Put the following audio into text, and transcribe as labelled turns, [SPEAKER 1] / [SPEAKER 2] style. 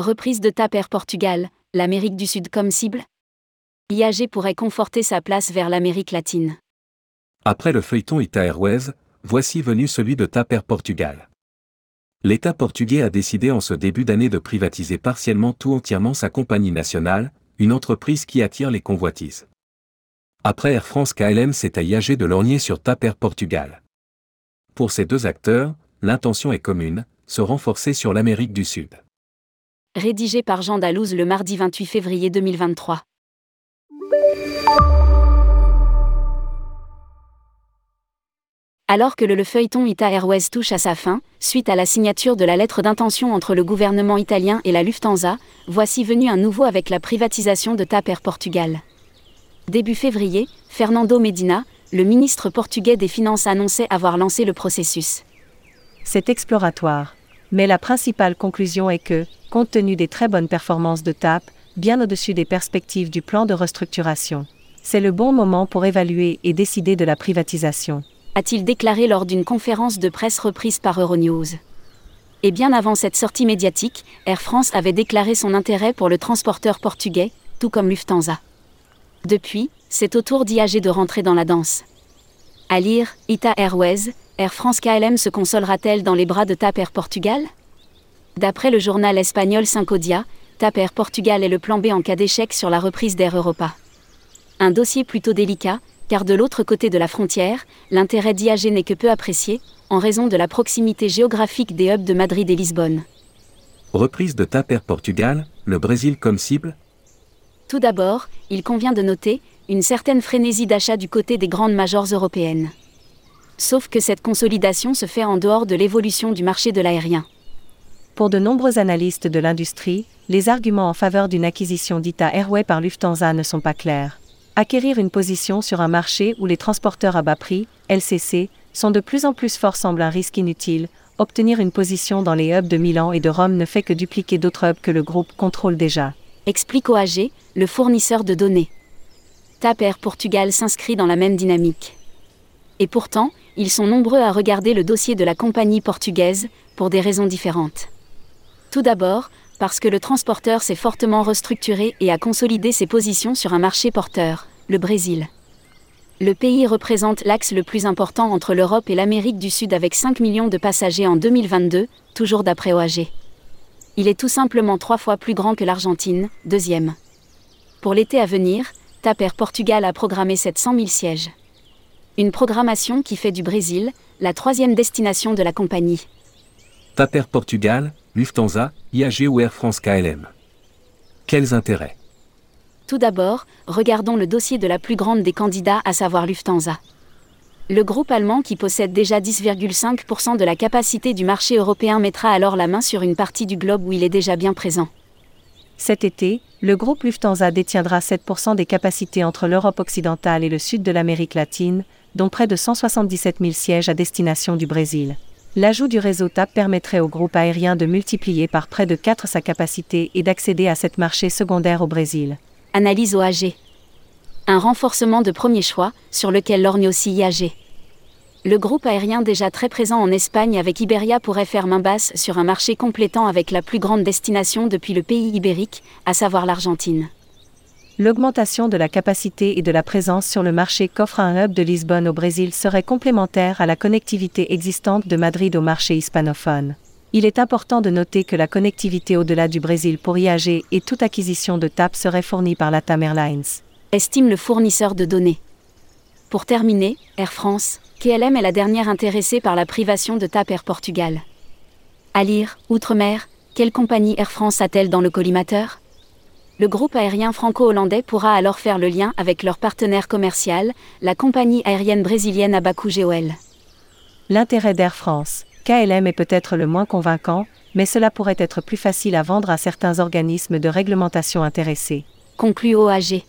[SPEAKER 1] Reprise de TAP Portugal, l'Amérique du Sud comme cible IAG pourrait conforter sa place vers l'Amérique latine.
[SPEAKER 2] Après le feuilleton Ita Airways, voici venu celui de TAP Portugal. L'État portugais a décidé en ce début d'année de privatiser partiellement tout entièrement sa compagnie nationale, une entreprise qui attire les convoitises. Après Air France KLM c'est à IAG de lorgner sur TAP Portugal. Pour ces deux acteurs, l'intention est commune, se renforcer sur l'Amérique du Sud.
[SPEAKER 1] Rédigé par Jean Dalouse le mardi 28 février 2023. Alors que le, le feuilleton Ita Airways touche à sa fin, suite à la signature de la lettre d'intention entre le gouvernement italien et la Lufthansa, voici venu un nouveau avec la privatisation de TAP Air Portugal. Début février, Fernando Medina, le ministre portugais des Finances annonçait avoir lancé le processus.
[SPEAKER 3] C'est exploratoire. Mais la principale conclusion est que, compte tenu des très bonnes performances de TAP, bien au-dessus des perspectives du plan de restructuration, c'est le bon moment pour évaluer et décider de la privatisation
[SPEAKER 1] a-t-il déclaré lors d'une conférence de presse reprise par Euronews. Et bien avant cette sortie médiatique, Air France avait déclaré son intérêt pour le transporteur portugais, tout comme Lufthansa. Depuis, c'est au tour d'IAG de rentrer dans la danse. À lire, Ita Airways, Air France KLM se consolera-t-elle dans les bras de TAP Air Portugal? D'après le journal espagnol Cinco Dia, TAP Air Portugal est le plan B en cas d'échec sur la reprise d'Air Europa. Un dossier plutôt délicat, car de l'autre côté de la frontière, l'intérêt d'IAG n'est que peu apprécié, en raison de la proximité géographique des hubs de Madrid et Lisbonne.
[SPEAKER 2] Reprise de TAP Portugal, le Brésil comme cible?
[SPEAKER 1] Tout d'abord, il convient de noter une certaine frénésie d'achat du côté des grandes majors européennes. Sauf que cette consolidation se fait en dehors de l'évolution du marché de l'aérien.
[SPEAKER 3] Pour de nombreux analystes de l'industrie, les arguments en faveur d'une acquisition d'ITA Airway par Lufthansa ne sont pas clairs. Acquérir une position sur un marché où les transporteurs à bas prix, LCC, sont de plus en plus forts semble un risque inutile. Obtenir une position dans les hubs de Milan et de Rome ne fait que dupliquer d'autres hubs que le groupe contrôle déjà.
[SPEAKER 1] Explique OAG, le fournisseur de données. TAP Air Portugal s'inscrit dans la même dynamique. Et pourtant, ils sont nombreux à regarder le dossier de la compagnie portugaise, pour des raisons différentes. Tout d'abord, parce que le transporteur s'est fortement restructuré et a consolidé ses positions sur un marché porteur, le Brésil. Le pays représente l'axe le plus important entre l'Europe et l'Amérique du Sud avec 5 millions de passagers en 2022, toujours d'après OAG. Il est tout simplement trois fois plus grand que l'Argentine, deuxième. Pour l'été à venir, TAP Portugal a programmé 700 000 sièges. Une programmation qui fait du Brésil la troisième destination de la compagnie.
[SPEAKER 2] TAP Air Portugal, Lufthansa, IAG ou Air France KLM. Quels intérêts?
[SPEAKER 1] Tout d'abord, regardons le dossier de la plus grande des candidats, à savoir Lufthansa. Le groupe allemand qui possède déjà 10,5% de la capacité du marché européen mettra alors la main sur une partie du globe où il est déjà bien présent.
[SPEAKER 3] Cet été, le groupe Lufthansa détiendra 7% des capacités entre l'Europe occidentale et le sud de l'Amérique latine, dont près de 177 000 sièges à destination du Brésil. L'ajout du réseau TAP permettrait au groupe aérien de multiplier par près de 4 sa capacité et d'accéder à cette marché secondaire au Brésil
[SPEAKER 1] analyse OAG. Un renforcement de premier choix, sur lequel lorgne aussi IAG. Le groupe aérien déjà très présent en Espagne avec Iberia pourrait faire main basse sur un marché complétant avec la plus grande destination depuis le pays ibérique, à savoir l'Argentine.
[SPEAKER 3] L'augmentation de la capacité et de la présence sur le marché qu'offre un hub de Lisbonne au Brésil serait complémentaire à la connectivité existante de Madrid au marché hispanophone. Il est important de noter que la connectivité au-delà du Brésil pour IAG et toute acquisition de TAP serait fournie par la TAM Airlines.
[SPEAKER 1] Estime le fournisseur de données. Pour terminer, Air France, KLM est la dernière intéressée par la privation de TAP Air Portugal. À lire, Outre-mer, quelle compagnie Air France a-t-elle dans le collimateur? Le groupe aérien franco-hollandais pourra alors faire le lien avec leur partenaire commercial, la compagnie aérienne brésilienne Abaco GOL.
[SPEAKER 3] L'intérêt d'Air France KLM est peut-être le moins convaincant, mais cela pourrait être plus facile à vendre à certains organismes de réglementation intéressés.
[SPEAKER 1] Conclut OAG.